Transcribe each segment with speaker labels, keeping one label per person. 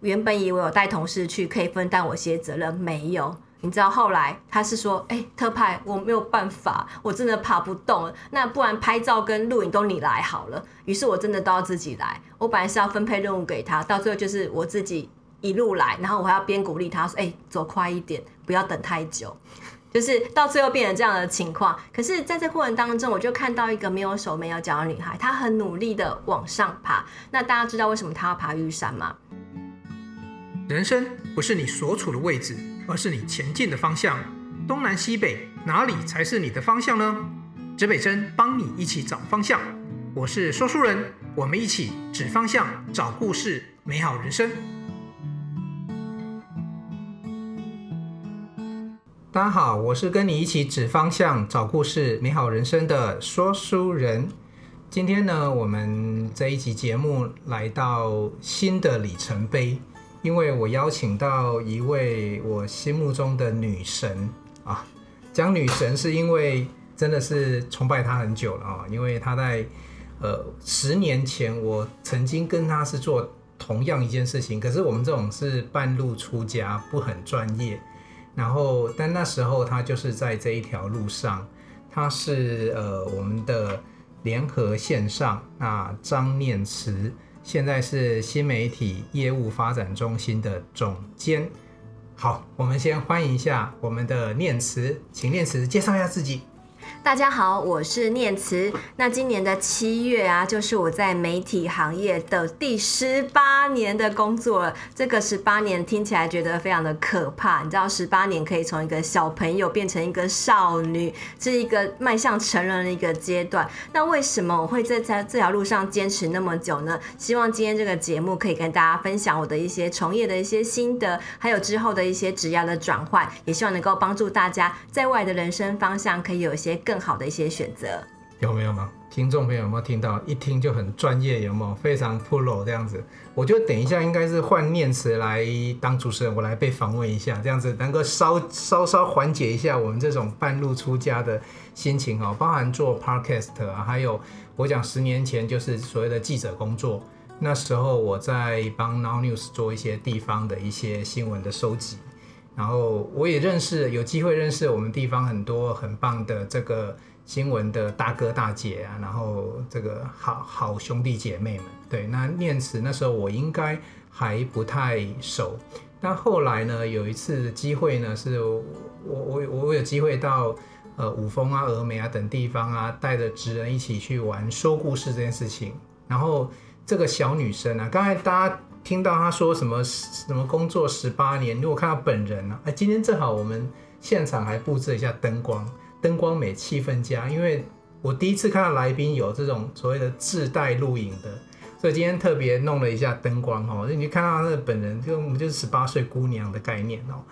Speaker 1: 原本以为我带同事去可以分担我些责任，没有。你知道后来他是说，哎、特派我没有办法，我真的爬不动，那不然拍照跟录影都你来好了。于是我真的都要自己来。我本来是要分配任务给他，到最后就是我自己一路来，然后我还要边鼓励他说，哎、走快一点，不要等太久。就是到最后变成这样的情况。可是在这过程当中，我就看到一个没有手没有脚的女孩，她很努力的往上爬。那大家知道为什么她要爬玉山吗？
Speaker 2: 人生不是你所处的位置，而是你前进的方向。东南西北，哪里才是你的方向呢？指北针帮你一起找方向。我是说书人，我们一起指方向，找故事，美好人生。大家好，我是跟你一起指方向、找故事、美好人生的说书人。今天呢，我们这一集节目来到新的里程碑。因为我邀请到一位我心目中的女神啊，讲女神是因为真的是崇拜她很久了啊，因为她在呃十年前我曾经跟她是做同样一件事情，可是我们这种是半路出家，不很专业，然后但那时候她就是在这一条路上，她是呃我们的联合线上那张念慈。现在是新媒体业务发展中心的总监。好，我们先欢迎一下我们的念慈，请念慈介绍一下自己。
Speaker 1: 大家好，我是念慈。那今年的七月啊，就是我在媒体行业的第十八年的工作了。这个十八年听起来觉得非常的可怕。你知道，十八年可以从一个小朋友变成一个少女，是一个迈向成人的一个阶段。那为什么我会在在这条路上坚持那么久呢？希望今天这个节目可以跟大家分享我的一些从业的一些心得，还有之后的一些职业的转换，也希望能够帮助大家在外的人生方向可以有一些。更更好的一些选择
Speaker 2: 有没有吗？听众朋友有没有听到？一听就很专业，有没有？非常 pro 这样子。我觉得等一下应该是换念慈来当主持人，我来被访问一下，这样子能够稍稍稍缓解一下我们这种半路出家的心情哦。包含做 podcast 啊，还有我讲十年前就是所谓的记者工作，那时候我在帮 Now News 做一些地方的一些新闻的收集。然后我也认识，有机会认识我们地方很多很棒的这个新闻的大哥大姐啊，然后这个好好兄弟姐妹们。对，那念慈那时候我应该还不太熟，但后来呢，有一次机会呢，是我我我有机会到呃五峰啊、峨眉啊等地方啊，带着职人一起去玩说故事这件事情。然后这个小女生啊，刚才大家。听到他说什么什么工作十八年，如果看到本人呢？哎，今天正好我们现场还布置一下灯光，灯光美，气氛佳。因为我第一次看到来宾有这种所谓的自带录影的，所以今天特别弄了一下灯光哦。你看到他的本人，就我们就是十八岁姑娘的概念哦。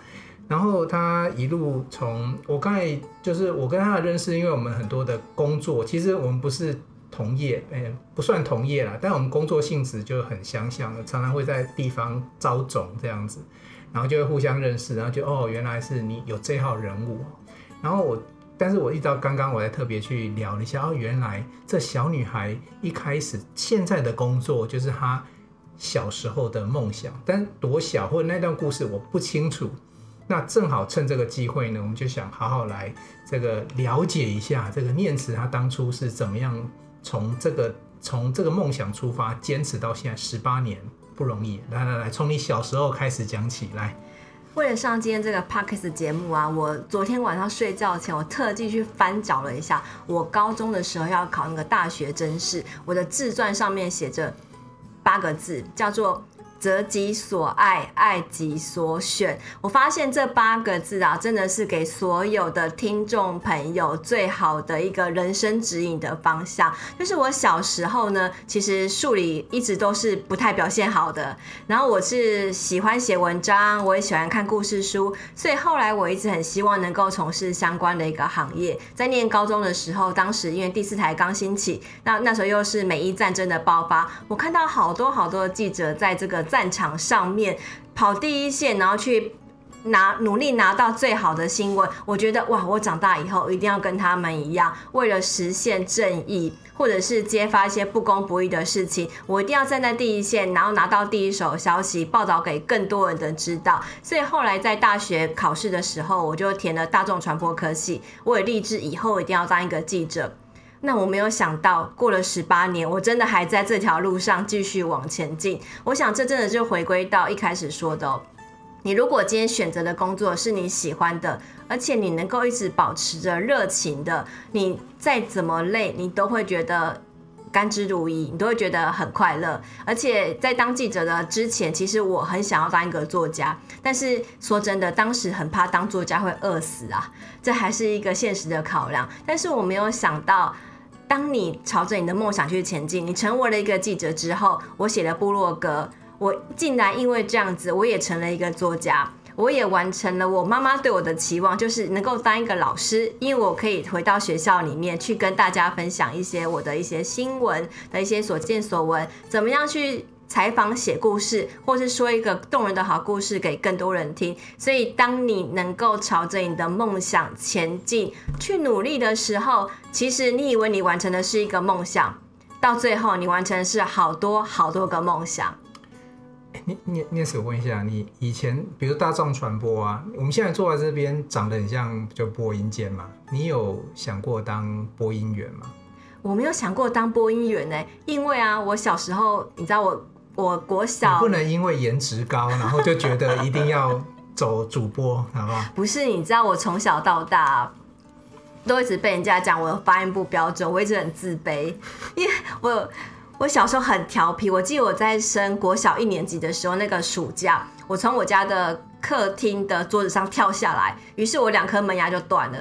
Speaker 2: 然后他一路从我刚才就是我跟他的认识，因为我们很多的工作，其实我们不是。同业，哎，不算同业啦，但我们工作性质就很相像了，常常会在地方招总这样子，然后就会互相认识，然后就哦，原来是你有这号人物，然后我，但是我一直到刚刚我才特别去聊了一下，哦，原来这小女孩一开始现在的工作就是她小时候的梦想，但多小或者那段故事我不清楚，那正好趁这个机会呢，我们就想好好来这个了解一下这个念慈她当初是怎么样。从这个从这个梦想出发，坚持到现在十八年不容易。来来来，从你小时候开始讲起来。
Speaker 1: 为了上今天这个 Podcast 节目啊，我昨天晚上睡觉前，我特地去翻找了一下，我高中的时候要考那个大学真试，我的自传上面写着八个字，叫做。择己所爱，爱己所选。我发现这八个字啊，真的是给所有的听众朋友最好的一个人生指引的方向。就是我小时候呢，其实数理一直都是不太表现好的。然后我是喜欢写文章，我也喜欢看故事书，所以后来我一直很希望能够从事相关的一个行业。在念高中的时候，当时因为第四台刚兴起，那那时候又是美伊战争的爆发，我看到好多好多的记者在这个。战场上面跑第一线，然后去拿努力拿到最好的新闻，我觉得哇，我长大以后一定要跟他们一样，为了实现正义，或者是揭发一些不公不义的事情，我一定要站在第一线，然后拿到第一手消息，报道给更多人的知道。所以后来在大学考试的时候，我就填了大众传播科系，我也立志以后一定要当一个记者。那我没有想到，过了十八年，我真的还在这条路上继续往前进。我想这真的就回归到一开始说的。你如果今天选择的工作是你喜欢的，而且你能够一直保持着热情的，你再怎么累，你都会觉得甘之如饴，你都会觉得很快乐。而且在当记者的之前，其实我很想要当一个作家，但是说真的，当时很怕当作家会饿死啊，这还是一个现实的考量。但是我没有想到，当你朝着你的梦想去前进，你成为了一个记者之后，我写了部落格。我竟然因为这样子，我也成了一个作家，我也完成了我妈妈对我的期望，就是能够当一个老师，因为我可以回到学校里面去跟大家分享一些我的一些新闻的一些所见所闻，怎么样去采访、写故事，或是说一个动人的好故事给更多人听。所以，当你能够朝着你的梦想前进去努力的时候，其实你以为你完成的是一个梦想，到最后你完成的是好多好多个梦想。
Speaker 2: 你你念史，我问一下，你以前比如大众传播啊，我们现在坐在这边长得很像就播音间嘛，你有想过当播音员吗？
Speaker 1: 我没有想过当播音员呢、欸，因为啊，我小时候你知道我我国小
Speaker 2: 不能因为颜值高，然后就觉得一定要走主播，好不好？
Speaker 1: 不是，你知道我从小到大都一直被人家讲我的发音不标准，我一直很自卑，因为我。我小时候很调皮，我记得我在升国小一年级的时候，那个暑假，我从我家的客厅的桌子上跳下来，于是我两颗门牙就断了。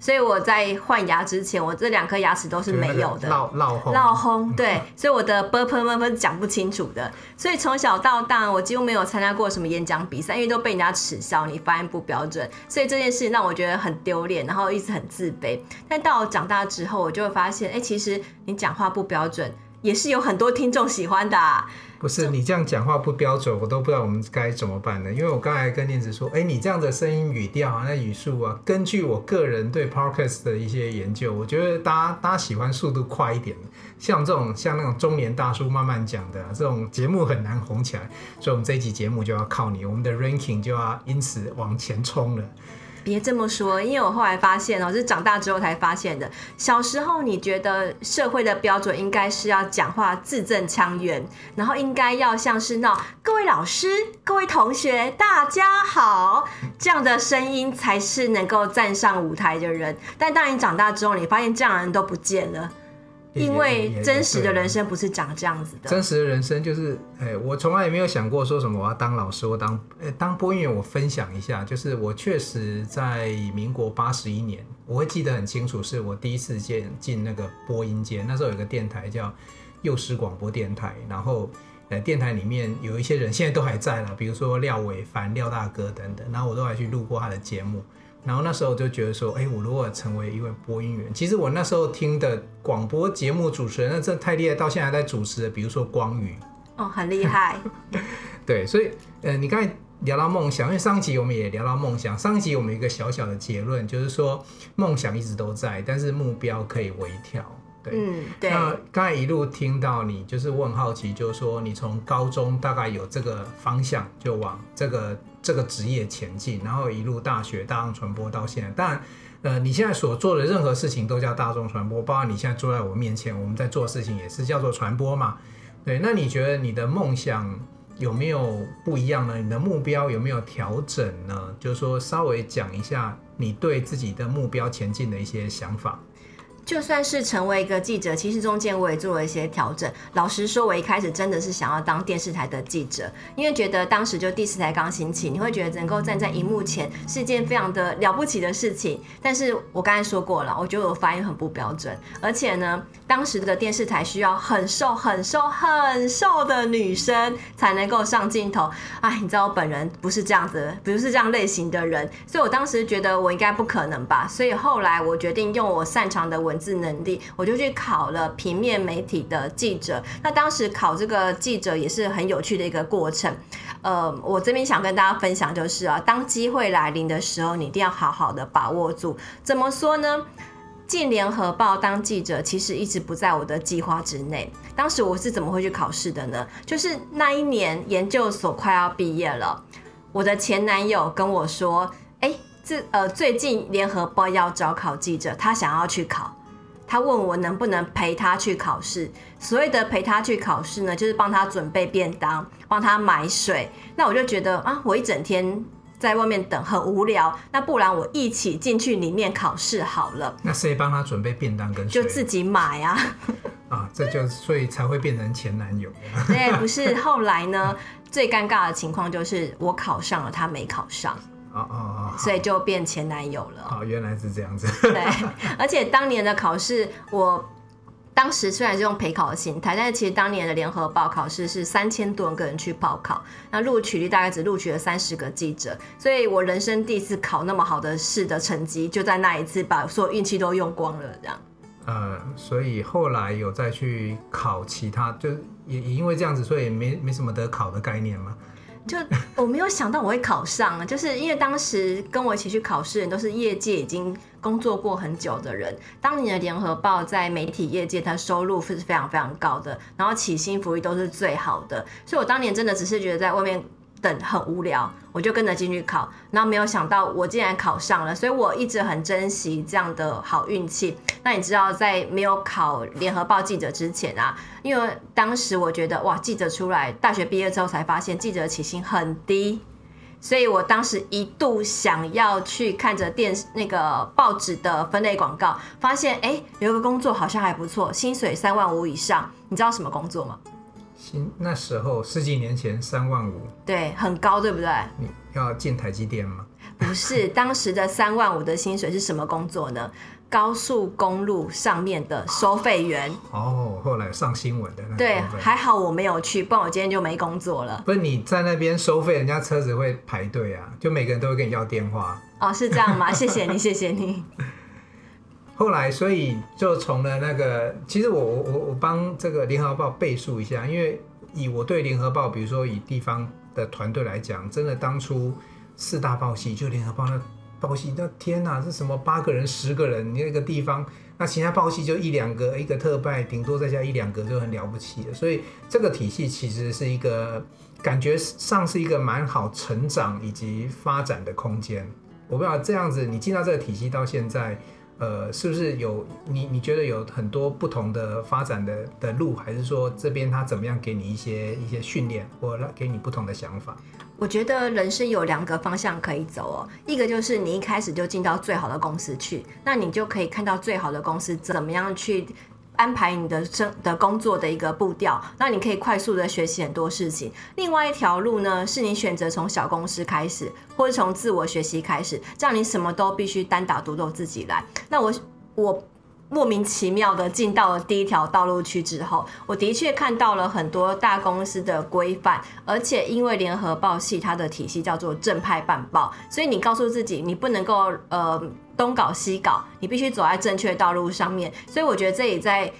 Speaker 1: 所以我在换牙之前，我这两颗牙齿都是没有的，
Speaker 2: 闹闹轰，
Speaker 1: 闹轰，对，所以我的啵啵啵啵讲不清楚的。所以从小到大，我几乎没有参加过什么演讲比赛，因为都被人家耻笑你发音不标准。所以这件事让我觉得很丢脸，然后一直很自卑。但到我长大之后，我就会发现，哎、欸，其实你讲话不标准。也是有很多听众喜欢的啊。
Speaker 2: 不是你这样讲话不标准，我都不知道我们该怎么办呢？因为我刚才跟念子说，哎，你这样的声音语调啊，那语速啊，根据我个人对 Podcast 的一些研究，我觉得大家大家喜欢速度快一点，像这种像那种中年大叔慢慢讲的这种节目很难红起来，所以我们这一集节目就要靠你，我们的 ranking 就要因此往前冲了。
Speaker 1: 别这么说，因为我后来发现哦，是长大之后才发现的。小时候你觉得社会的标准应该是要讲话字正腔圆，然后应该要像是那各位老师、各位同学，大家好这样的声音才是能够站上舞台的人。但当你长大之后，你发现这样的人都不见了。因为真实的人生不是长这样子的。
Speaker 2: 真实的人生就是，哎，我从来也没有想过说什么我要当老师，或当，哎，当播音员。我分享一下，就是我确实在民国八十一年，我会记得很清楚，是我第一次进进那个播音间。那时候有个电台叫幼师广播电台，然后，呃，电台里面有一些人现在都还在了，比如说廖伟凡、廖大哥等等，然后我都还去录过他的节目。然后那时候就觉得说，哎，我如果成为一位播音员，其实我那时候听的广播节目主持人，那真的太厉害，到现在还在主持的，比如说光宇，
Speaker 1: 哦，很厉害。
Speaker 2: 对，所以，呃，你刚才聊到梦想，因为上一集我们也聊到梦想，上一集我们有一个小小的结论，就是说梦想一直都在，但是目标可以微调。对，
Speaker 1: 嗯，对。
Speaker 2: 那刚才一路听到你，就是我很好奇，就是说你从高中大概有这个方向，就往这个这个职业前进，然后一路大学大众传播到现在。当然，呃，你现在所做的任何事情都叫大众传播，包括你现在坐在我面前，我们在做事情也是叫做传播嘛。对，那你觉得你的梦想有没有不一样呢？你的目标有没有调整呢？就是说，稍微讲一下你对自己的目标前进的一些想法。
Speaker 1: 就算是成为一个记者，其实中间我也做了一些调整。老实说，我一开始真的是想要当电视台的记者，因为觉得当时就第四台刚兴起，你会觉得能够站在荧幕前是一件非常的了不起的事情。但是我刚才说过了，我觉得我发音很不标准，而且呢，当时的电视台需要很瘦、很瘦、很瘦的女生才能够上镜头。哎，你知道我本人不是这样子，不是这样类型的人，所以我当时觉得我应该不可能吧。所以后来我决定用我擅长的文。字能力，我就去考了平面媒体的记者。那当时考这个记者也是很有趣的一个过程。呃，我这边想跟大家分享就是啊，当机会来临的时候，你一定要好好的把握住。怎么说呢？进联合报当记者，其实一直不在我的计划之内。当时我是怎么会去考试的呢？就是那一年研究所快要毕业了，我的前男友跟我说：“哎，这呃最近联合报要招考记者，他想要去考，他问我能不能陪他去考试。所谓的陪他去考试呢，就是帮他准备便当，帮他买水。那我就觉得啊，我一整天。”在外面等很无聊，那不然我一起进去里面考试好了。
Speaker 2: 那谁帮他准备便当跟水？
Speaker 1: 就自己买啊。
Speaker 2: 啊，这就所以才会变成前男友。
Speaker 1: 对，不是后来呢？最尴尬的情况就是我考上了，他没考上。
Speaker 2: 哦哦哦，
Speaker 1: 所以就变前男友了。
Speaker 2: 哦，原来是这样子。
Speaker 1: 对，而且当年的考试我。当时虽然是用陪考的心态，但是其实当年的联合报考试是三千多个人去报考，那录取率大概只录取了三十个记者，所以我人生第一次考那么好的试的成绩，就在那一次把所有运气都用光了，这样。
Speaker 2: 呃，所以后来有再去考其他，就也也因为这样子，所以没没什么得考的概念嘛。
Speaker 1: 就我没有想到我会考上，就是因为当时跟我一起去考试的人都是业界已经工作过很久的人。当年的联合报在媒体业界，它收入是非常非常高的，然后起薪福利都是最好的，所以我当年真的只是觉得在外面。等很无聊，我就跟着进去考，然后没有想到我竟然考上了，所以我一直很珍惜这样的好运气。那你知道，在没有考联合报记者之前啊，因为当时我觉得哇，记者出来，大学毕业之后才发现记者起薪很低，所以我当时一度想要去看着电那个报纸的分类广告，发现哎，有一个工作好像还不错，薪水三万五以上，你知道什么工作吗？
Speaker 2: 那时候十几年前三万五，
Speaker 1: 对，很高，对不对？
Speaker 2: 你要进台积电吗？
Speaker 1: 不是，当时的三万五的薪水是什么工作呢？高速公路上面的收费员。
Speaker 2: 哦，后来上新闻的那。
Speaker 1: 对，还好我没有去，不然我今天就没工作了。
Speaker 2: 不是你在那边收费，人家车子会排队啊，就每个人都会跟你要电话。
Speaker 1: 哦，是这样吗？谢谢你，谢谢你。
Speaker 2: 后来，所以就从了那个，其实我我我我帮这个联合报背书一下，因为以我对联合报，比如说以地方的团队来讲，真的当初四大报系就联合报那报系，那天哪，是什么八个人、十个人那个地方，那其他报系就一两个，一个特派，顶多再加一两个就很了不起了。所以这个体系其实是一个感觉上是一个蛮好成长以及发展的空间。我不知道这样子，你进到这个体系到现在。呃，是不是有你？你觉得有很多不同的发展的的路，还是说这边他怎么样给你一些一些训练，或给你不同的想法？
Speaker 1: 我觉得人生有两个方向可以走哦，一个就是你一开始就进到最好的公司去，那你就可以看到最好的公司怎么样去。安排你的生的工作的一个步调，那你可以快速的学习很多事情。另外一条路呢，是你选择从小公司开始，或者从自我学习开始，这样你什么都必须单打独斗自己来。那我我莫名其妙的进到了第一条道路去之后，我的确看到了很多大公司的规范，而且因为联合报系它的体系叫做正派办报，所以你告诉自己，你不能够呃。东搞西搞，你必须走在正确的道路上面。所以我觉得这也在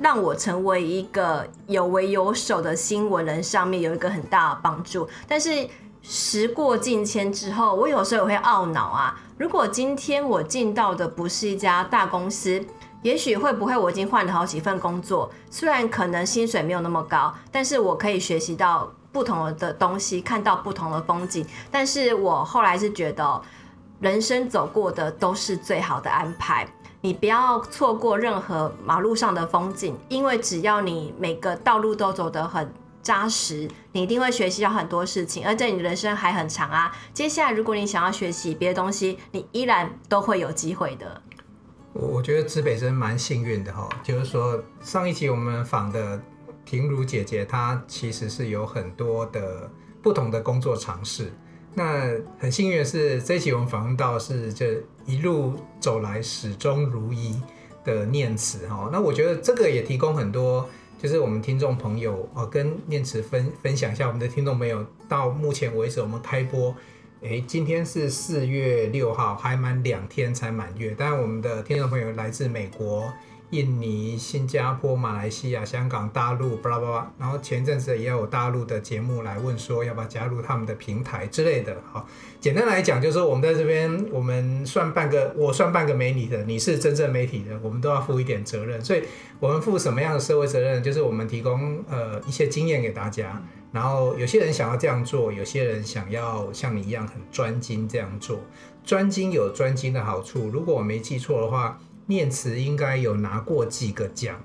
Speaker 1: 让我成为一个有为有守的新闻人上面有一个很大的帮助。但是时过境迁之后，我有时候也会懊恼啊。如果今天我进到的不是一家大公司，也许会不会我已经换了好几份工作，虽然可能薪水没有那么高，但是我可以学习到不同的东西，看到不同的风景。但是我后来是觉得。人生走过的都是最好的安排，你不要错过任何马路上的风景，因为只要你每个道路都走得很扎实，你一定会学习到很多事情，而且你人生还很长啊。接下来，如果你想要学习别的东西，你依然都会有机会的。
Speaker 2: 我我觉得指北针蛮幸运的哈，就是说上一期我们访的婷如姐姐，她其实是有很多的不同的工作尝试。那很幸运的是，这一期我们访问到是这一路走来始终如一的念慈哈。那我觉得这个也提供很多，就是我们听众朋友哦，跟念慈分分享一下，我们的听众朋友到目前为止我们开播诶，今天是四月六号，还满两天才满月。当然，我们的听众朋友来自美国、印尼、新加坡、马来西亚、香港、大陆，巴拉巴拉。然后前阵子也有大陆的节目来问说，要不要加入他们的平台之类的。好，简单来讲，就是我们在这边，我们算半个，我算半个媒体的，你是真正媒体的，我们都要负一点责任。所以，我们负什么样的社会责任？就是我们提供呃一些经验给大家。然后有些人想要这样做，有些人想要像你一样很专精这样做。专精有专精的好处，如果我没记错的话，念慈应该有拿过几个奖。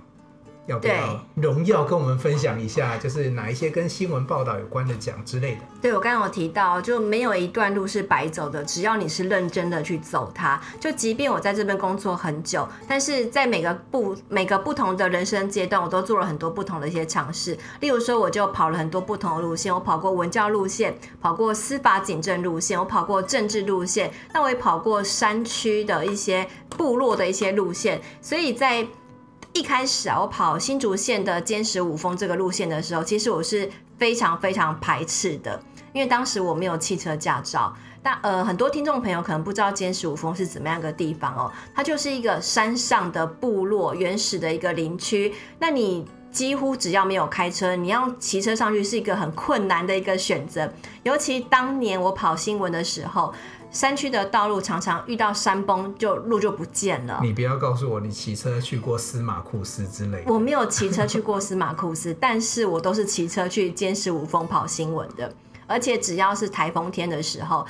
Speaker 2: 要不要荣耀跟我们分享一下，就是哪一些跟新闻报道有关的奖之类的？
Speaker 1: 对，我刚刚有提到，就没有一段路是白走的，只要你是认真的去走它。就即便我在这边工作很久，但是在每个不每个不同的人生阶段，我都做了很多不同的一些尝试。例如说，我就跑了很多不同的路线，我跑过文教路线，跑过司法警政路线，我跑过政治路线，那我也跑过山区的一些部落的一些路线，所以在。一开始啊，我跑新竹县的尖石五峰这个路线的时候，其实我是非常非常排斥的，因为当时我没有汽车驾照。但呃，很多听众朋友可能不知道尖石五峰是怎么样个地方哦，它就是一个山上的部落，原始的一个林区。那你几乎只要没有开车，你要骑车上去是一个很困难的一个选择。尤其当年我跑新闻的时候。山区的道路常常遇到山崩，就路就不见了。
Speaker 2: 你不要告诉我你骑车去过司马库斯之类的。
Speaker 1: 我没有骑车去过司马库斯，但是我都是骑车去监视五峰跑新闻的。而且只要是台风天的时候，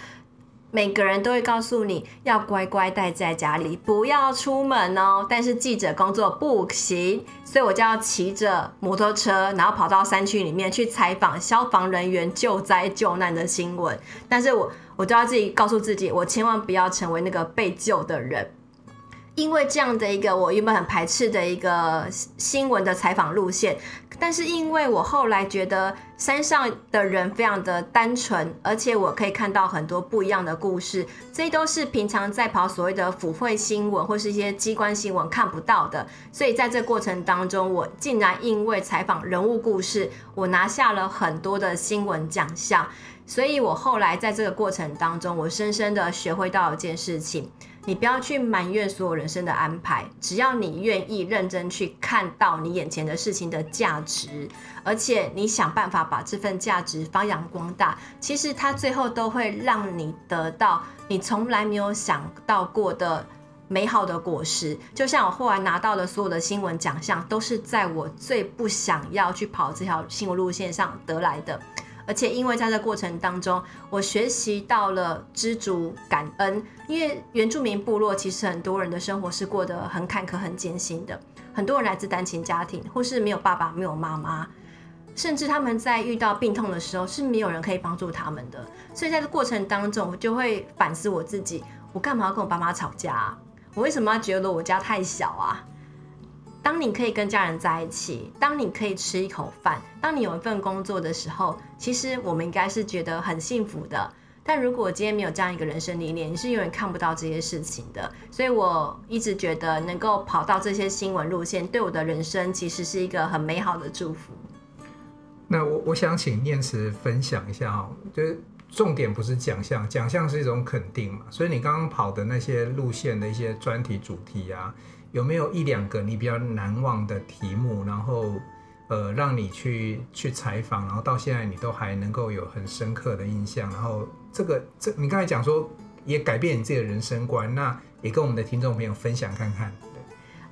Speaker 1: 每个人都会告诉你要乖乖待在家里，不要出门哦。但是记者工作不行，所以我就要骑着摩托车，然后跑到山区里面去采访消防人员救灾救难的新闻。但是我。我都要自己告诉自己，我千万不要成为那个被救的人，因为这样的一个我原本很排斥的一个新闻的采访路线，但是因为我后来觉得山上的人非常的单纯，而且我可以看到很多不一样的故事，这都是平常在跑所谓的府会新闻或是一些机关新闻看不到的，所以在这过程当中，我竟然因为采访人物故事，我拿下了很多的新闻奖项。所以我后来在这个过程当中，我深深的学会到一件事情：你不要去埋怨所有人生的安排，只要你愿意认真去看到你眼前的事情的价值，而且你想办法把这份价值发扬光大，其实它最后都会让你得到你从来没有想到过的美好的果实。就像我后来拿到的所有的新闻奖项，都是在我最不想要去跑这条新闻路线上得来的。而且，因为在这过程当中，我学习到了知足感恩。因为原住民部落其实很多人的生活是过得很坎坷、很艰辛的。很多人来自单亲家庭，或是没有爸爸、没有妈妈，甚至他们在遇到病痛的时候是没有人可以帮助他们的。所以在这过程当中，我就会反思我自己：我干嘛要跟我爸妈吵架？我为什么要觉得我家太小啊？当你可以跟家人在一起，当你可以吃一口饭，当你有一份工作的时候，其实我们应该是觉得很幸福的。但如果今天没有这样一个人生理念，你是永远看不到这些事情的。所以我一直觉得能够跑到这些新闻路线，对我的人生其实是一个很美好的祝福。
Speaker 2: 那我我想请念慈分享一下哈，就是重点不是奖项，奖项是一种肯定嘛。所以你刚刚跑的那些路线的一些专题主题啊。有没有一两个你比较难忘的题目，然后呃让你去去采访，然后到现在你都还能够有很深刻的印象，然后这个这你刚才讲说也改变你自己的人生观，那也跟我们的听众朋友分享看看。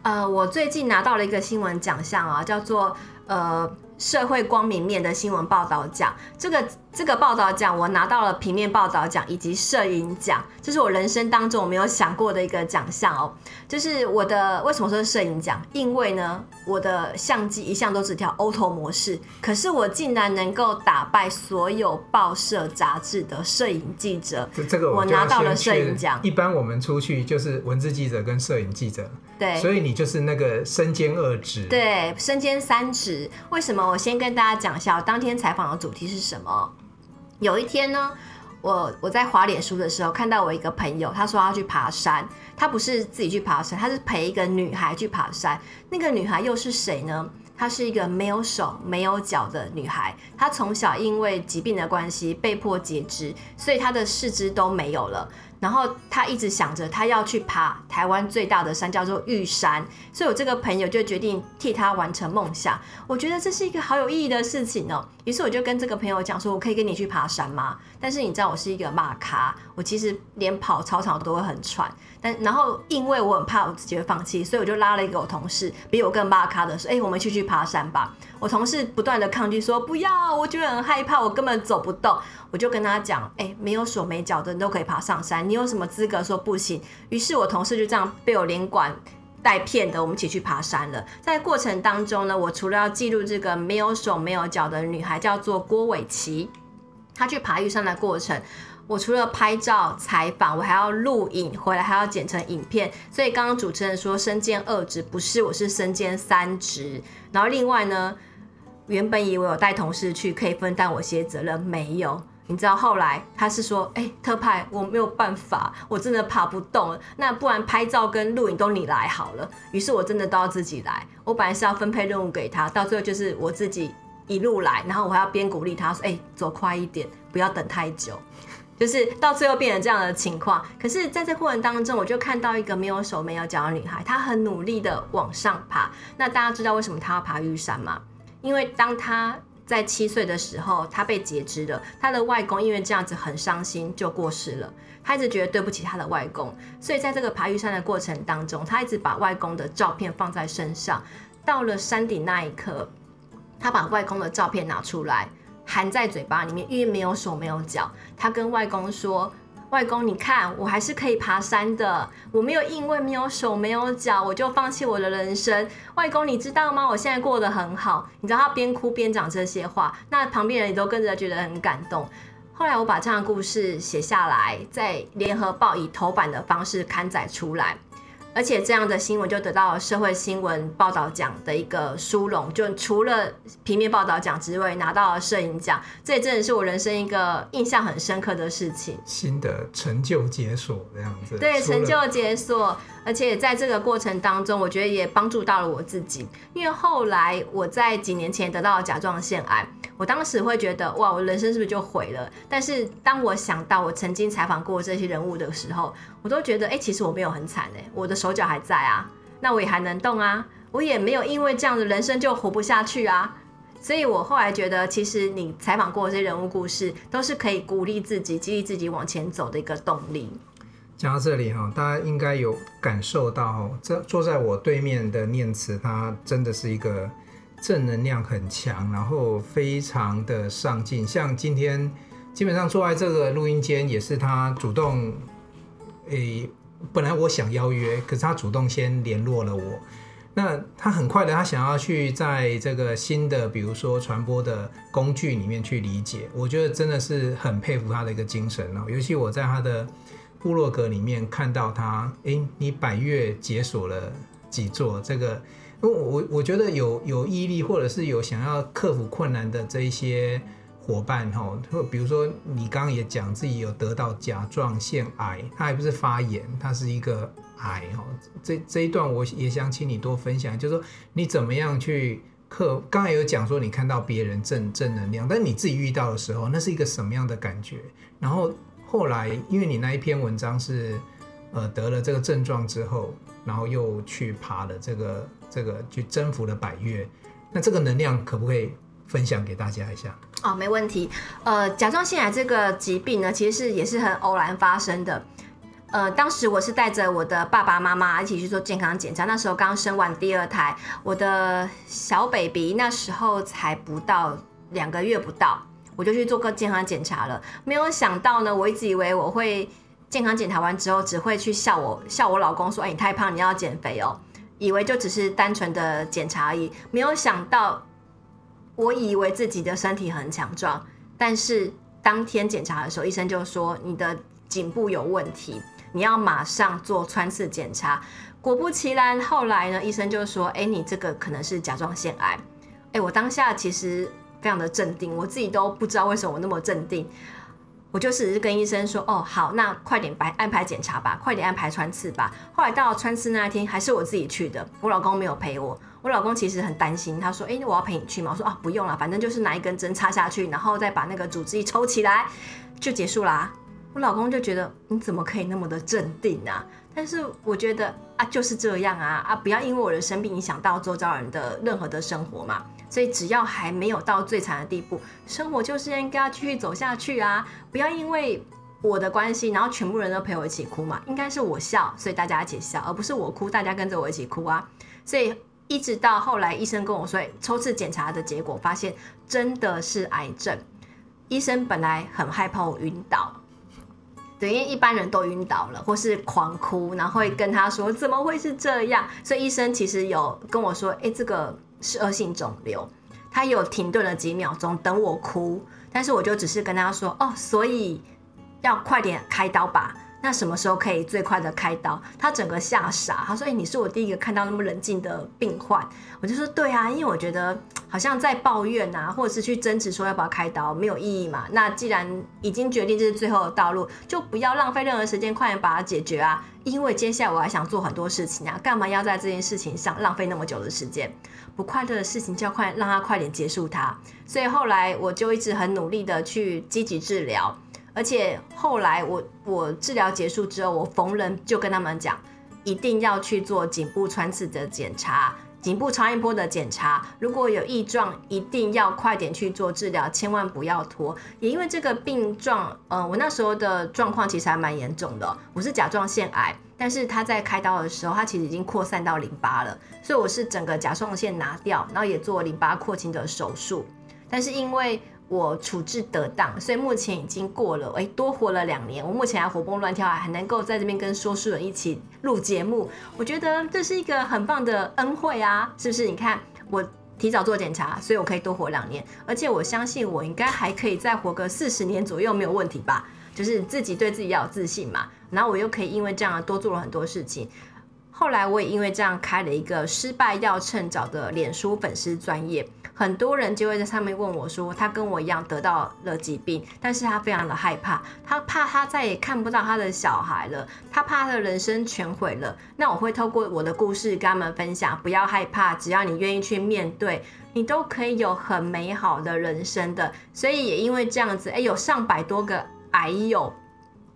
Speaker 1: 呃，我最近拿到了一个新闻奖项啊，叫做呃。社会光明面的新闻报道奖，这个这个报道奖我拿到了平面报道奖以及摄影奖，这是我人生当中我没有想过的一个奖项哦。就是我的为什么说是摄影奖？因为呢，我的相机一向都只调 auto 模式，可是我竟然能够打败所有报社杂志的摄影记者。
Speaker 2: 这个我，
Speaker 1: 我拿到了摄影奖。
Speaker 2: 一般我们出去就是文字记者跟摄影记者，
Speaker 1: 对，
Speaker 2: 所以你就是那个身兼二职。
Speaker 1: 对，身兼三职。为什么？我先跟大家讲一下，我当天采访的主题是什么。有一天呢，我我在滑脸书的时候，看到我一个朋友，他说他要去爬山，他不是自己去爬山，他是陪一个女孩去爬山。那个女孩又是谁呢？她是一个没有手没有脚的女孩，她从小因为疾病的关系被迫截肢，所以她的四肢都没有了。然后他一直想着，他要去爬台湾最大的山，叫做玉山。所以我这个朋友就决定替他完成梦想。我觉得这是一个好有意义的事情哦。于是我就跟这个朋友讲说，我可以跟你去爬山吗？但是你知道我是一个马咖，我其实连跑操场都会很喘。但然后因为我很怕我自己会放弃，所以我就拉了一个我同事比我更马咖的说，哎，我们一起去爬山吧。我同事不断的抗拒说不要，我觉得很害怕，我根本走不动。我就跟他讲，哎，没有手没脚的人都可以爬上山，你有什么资格说不行？于是我同事就这样被我连管带骗的，我们一起去爬山了。在过程当中呢，我除了要记录这个没有手没有脚的女孩叫做郭伟琪，她去爬玉山的过程，我除了拍照采访，我还要录影回来，还要剪成影片。所以刚刚主持人说身兼二职，不是，我是身兼三职。然后另外呢，原本以为我有带同事去可以分担我些责任，没有。你知道后来他是说，哎、欸，特派我没有办法，我真的爬不动了。那不然拍照跟录影都你来好了。于是我真的都要自己来。我本来是要分配任务给他，到最后就是我自己一路来，然后我还要边鼓励他说，哎、欸，走快一点，不要等太久。就是到最后变成这样的情况。可是在这过程当中，我就看到一个没有手没有脚的女孩，她很努力的往上爬。那大家知道为什么她要爬玉山吗？因为当他在七岁的时候，他被截肢了。他的外公因为这样子很伤心，就过世了。他一直觉得对不起他的外公，所以在这个爬玉山的过程当中，他一直把外公的照片放在身上。到了山顶那一刻，他把外公的照片拿出来，含在嘴巴里面，因为没有手没有脚。他跟外公说。外公，你看，我还是可以爬山的。我没有因为没有手没有脚，我就放弃我的人生。外公，你知道吗？我现在过得很好。你知道他边哭边讲这些话，那旁边人也都跟着觉得很感动。后来我把这样的故事写下来，在联合报以头版的方式刊载出来。而且这样的新闻就得到了社会新闻报道奖的一个殊荣，就除了平面报道奖之外，拿到了摄影奖，这也真的是我人生一个印象很深刻的事情。
Speaker 2: 新的成就解锁这样子，
Speaker 1: 对，成就解锁。而且在这个过程当中，我觉得也帮助到了我自己，因为后来我在几年前得到了甲状腺癌，我当时会觉得哇，我人生是不是就毁了？但是当我想到我曾经采访过这些人物的时候，我都觉得哎、欸，其实我没有很惨哎，我的手脚还在啊，那我也还能动啊，我也没有因为这样的人生就活不下去啊。所以我后来觉得，其实你采访过这些人物故事，都是可以鼓励自己、激励自己往前走的一个动力。
Speaker 2: 讲到这里哈，大家应该有感受到，这坐在我对面的念慈，他真的是一个正能量很强，然后非常的上进。像今天基本上坐在这个录音间，也是他主动，诶，本来我想邀约，可是他主动先联络了我。那他很快的，他想要去在这个新的，比如说传播的工具里面去理解。我觉得真的是很佩服他的一个精神哦，尤其我在他的。部落格里面看到他，诶，你百月解锁了几座？这个，我我觉得有有毅力，或者是有想要克服困难的这一些伙伴哈，比如说你刚刚也讲自己有得到甲状腺癌，它还不是发炎，它是一个癌哈。这这一段我也想请你多分享，就是说你怎么样去克？刚才有讲说你看到别人正正能量，但你自己遇到的时候，那是一个什么样的感觉？然后。后来，因为你那一篇文章是，呃，得了这个症状之后，然后又去爬了这个这个，去征服了百岳，那这个能量可不可以分享给大家一下？
Speaker 1: 哦，没问题。呃，甲状腺癌这个疾病呢，其实是也是很偶然发生的。呃，当时我是带着我的爸爸妈妈一起去做健康检查，那时候刚生完第二胎，我的小 baby 那时候才不到两个月不到。我就去做个健康检查了，没有想到呢，我一直以为我会健康检查完之后只会去笑我笑我老公说，哎，你太胖，你要减肥哦，以为就只是单纯的检查而已，没有想到，我以为自己的身体很强壮，但是当天检查的时候，医生就说你的颈部有问题，你要马上做穿刺检查。果不其然，后来呢，医生就说，哎，你这个可能是甲状腺癌。哎，我当下其实。非常的镇定，我自己都不知道为什么我那么镇定。我就只是跟医生说：“哦，好，那快点排安排检查吧，快点安排穿刺吧。”后来到穿刺那一天，还是我自己去的，我老公没有陪我。我老公其实很担心，他说：“哎，我要陪你去吗？”我说：“啊，不用了，反正就是拿一根针插下去，然后再把那个组织一抽起来，就结束啦。”我老公就觉得你怎么可以那么的镇定啊？但是我觉得啊，就是这样啊啊，不要因为我的生病影响到周遭人的任何的生活嘛。所以只要还没有到最惨的地步，生活就是应该要继续走下去啊！不要因为我的关系，然后全部人都陪我一起哭嘛。应该是我笑，所以大家一起笑，而不是我哭，大家跟着我一起哭啊。所以一直到后来，医生跟我说，抽次检查的结果发现真的是癌症。医生本来很害怕我晕倒，对，因为一般人都晕倒了，或是狂哭，然后会跟他说怎么会是这样？所以医生其实有跟我说，哎，这个。是恶性肿瘤，他有停顿了几秒钟等我哭，但是我就只是跟他说哦，所以要快点开刀吧。那什么时候可以最快的开刀？他整个吓傻，他说：“哎，你是我第一个看到那么冷静的病患。”我就说：“对啊，因为我觉得好像在抱怨啊，或者是去争执说要不要开刀没有意义嘛。那既然已经决定这是最后的道路，就不要浪费任何时间，快点把它解决啊！因为接下来我还想做很多事情啊，干嘛要在这件事情上浪费那么久的时间？不快乐的事情就要快让它快点结束它。所以后来我就一直很努力的去积极治疗。”而且后来我我治疗结束之后，我逢人就跟他们讲，一定要去做颈部穿刺的检查，颈部超音波的检查。如果有异状，一定要快点去做治疗，千万不要拖。也因为这个病状，呃，我那时候的状况其实还蛮严重的，我是甲状腺癌，但是他在开刀的时候，他其实已经扩散到淋巴了，所以我是整个甲状腺拿掉，然后也做淋巴廓清的手术，但是因为。我处置得当，所以目前已经过了，哎，多活了两年。我目前还活蹦乱跳，还能够在这边跟说书人一起录节目，我觉得这是一个很棒的恩惠啊，是不是？你看我提早做检查，所以我可以多活两年，而且我相信我应该还可以再活个四十年左右，没有问题吧？就是自己对自己要有自信嘛，然后我又可以因为这样多做了很多事情。后来我也因为这样开了一个失败要趁早的脸书粉丝专业，很多人就会在上面问我说，他跟我一样得到了疾病，但是他非常的害怕，他怕他再也看不到他的小孩了，他怕他的人生全毁了。那我会透过我的故事跟他们分享，不要害怕，只要你愿意去面对，你都可以有很美好的人生的。所以也因为这样子，诶，有上百多个癌友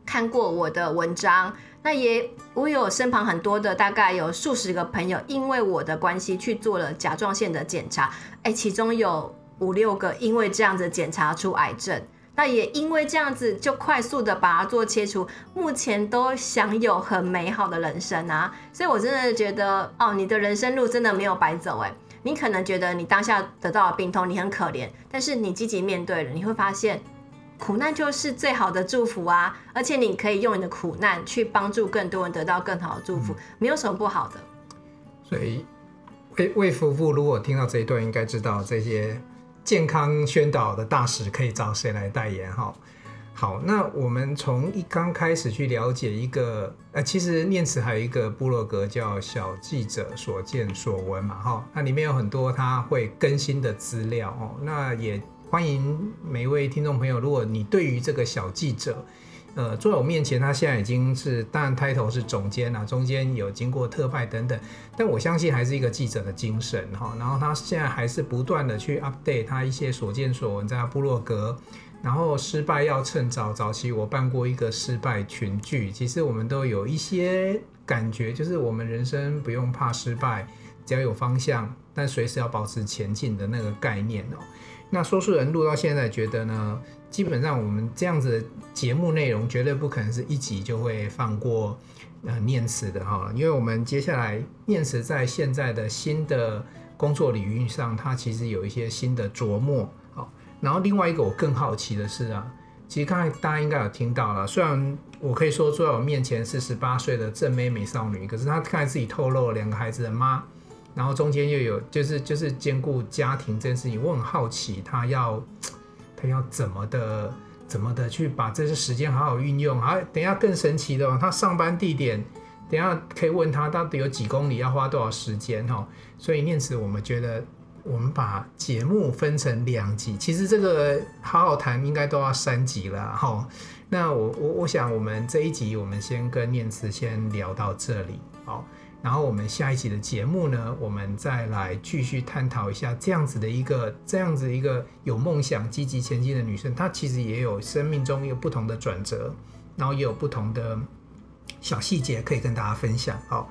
Speaker 1: 看过我的文章。那也，我有身旁很多的，大概有数十个朋友，因为我的关系去做了甲状腺的检查，哎，其中有五六个因为这样子检查出癌症，那也因为这样子就快速的把它做切除，目前都享有很美好的人生啊，所以我真的觉得，哦，你的人生路真的没有白走，哎，你可能觉得你当下得到了病痛，你很可怜，但是你积极面对了，你会发现。苦难就是最好的祝福啊！而且你可以用你的苦难去帮助更多人得到更好的祝福，嗯、没有什么不好的。
Speaker 2: 所以魏魏夫妇如果听到这一段，应该知道这些健康宣导的大使可以找谁来代言哈。好，那我们从一刚开始去了解一个，呃，其实念慈还有一个部落格叫小记者所见所闻嘛哈，那里面有很多他会更新的资料哦，那也。欢迎每一位听众朋友，如果你对于这个小记者，呃，坐在我面前，他现在已经是，当然 title 是总监啊，中间有经过特派等等，但我相信还是一个记者的精神哈。然后他现在还是不断的去 update 他一些所见所闻，在他部落格。然后失败要趁早，早期我办过一个失败群聚，其实我们都有一些感觉，就是我们人生不用怕失败，只要有方向，但随时要保持前进的那个概念哦。那说书人录到现在，觉得呢，基本上我们这样子的节目内容绝对不可能是一集就会放过呃念慈的哈，因为我们接下来念慈在现在的新的工作领域上，它其实有一些新的琢磨。好，然后另外一个我更好奇的是啊，其实刚才大家应该有听到了，虽然我可以说坐在我面前是十八岁的正妹美少女，可是她刚才自己透露了两个孩子的妈。然后中间又有就是就是兼顾家庭这件事情，我很好奇他要 他要怎么的怎么的去把这些时间好好运用。好，等下更神奇的，他上班地点，等下可以问他到底有几公里，要花多少时间哈。所以念慈，我们觉得我们把节目分成两集，其实这个好好谈应该都要三集了哈。那我我我想我们这一集我们先跟念慈先聊到这里好。然后我们下一集的节目呢，我们再来继续探讨一下这样子的一个这样子一个有梦想、积极前进的女生，她其实也有生命中有不同的转折，然后也有不同的小细节可以跟大家分享。好，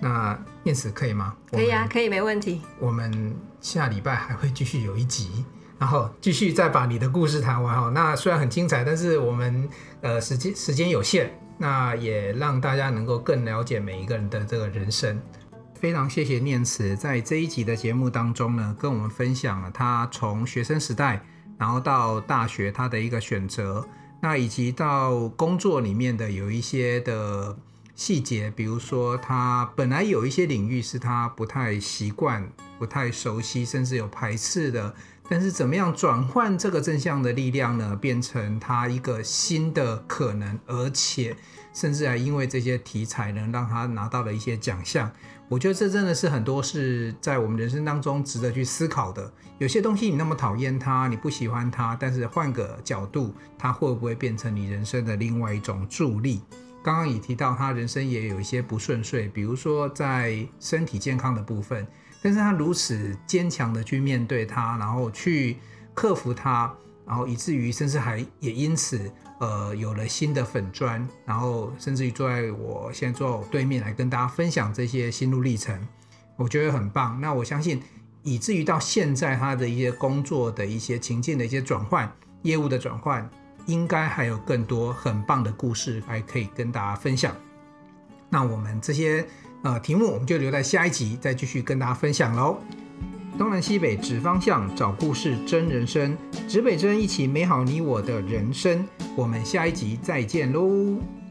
Speaker 2: 那念慈可以吗？
Speaker 1: 可以啊，可以，没问题。
Speaker 2: 我们下礼拜还会继续有一集。然后继续再把你的故事谈完哈。那虽然很精彩，但是我们呃时间时间有限，那也让大家能够更了解每一个人的这个人生。非常谢谢念慈在这一集的节目当中呢，跟我们分享了他从学生时代，然后到大学他的一个选择，那以及到工作里面的有一些的细节，比如说他本来有一些领域是他不太习惯、不太熟悉，甚至有排斥的。但是怎么样转换这个正向的力量呢？变成他一个新的可能，而且甚至还因为这些题材能让他拿到了一些奖项。我觉得这真的是很多是在我们人生当中值得去思考的。有些东西你那么讨厌它，你不喜欢它，但是换个角度，它会不会变成你人生的另外一种助力？刚刚也提到他人生也有一些不顺遂，比如说在身体健康的部分。但是他如此坚强的去面对它，然后去克服它，然后以至于甚至还也因此呃有了新的粉砖，然后甚至于坐在我现在坐在我对面来跟大家分享这些心路历程，我觉得很棒。那我相信以至于到现在他的一些工作的一些情境的一些转换，业务的转换，应该还有更多很棒的故事还可以跟大家分享。那我们这些。呃，题目我们就留在下一集再继续跟大家分享喽。东南西北指方向，找故事真人生，指北针一起美好你我的人生。我们下一集再见喽。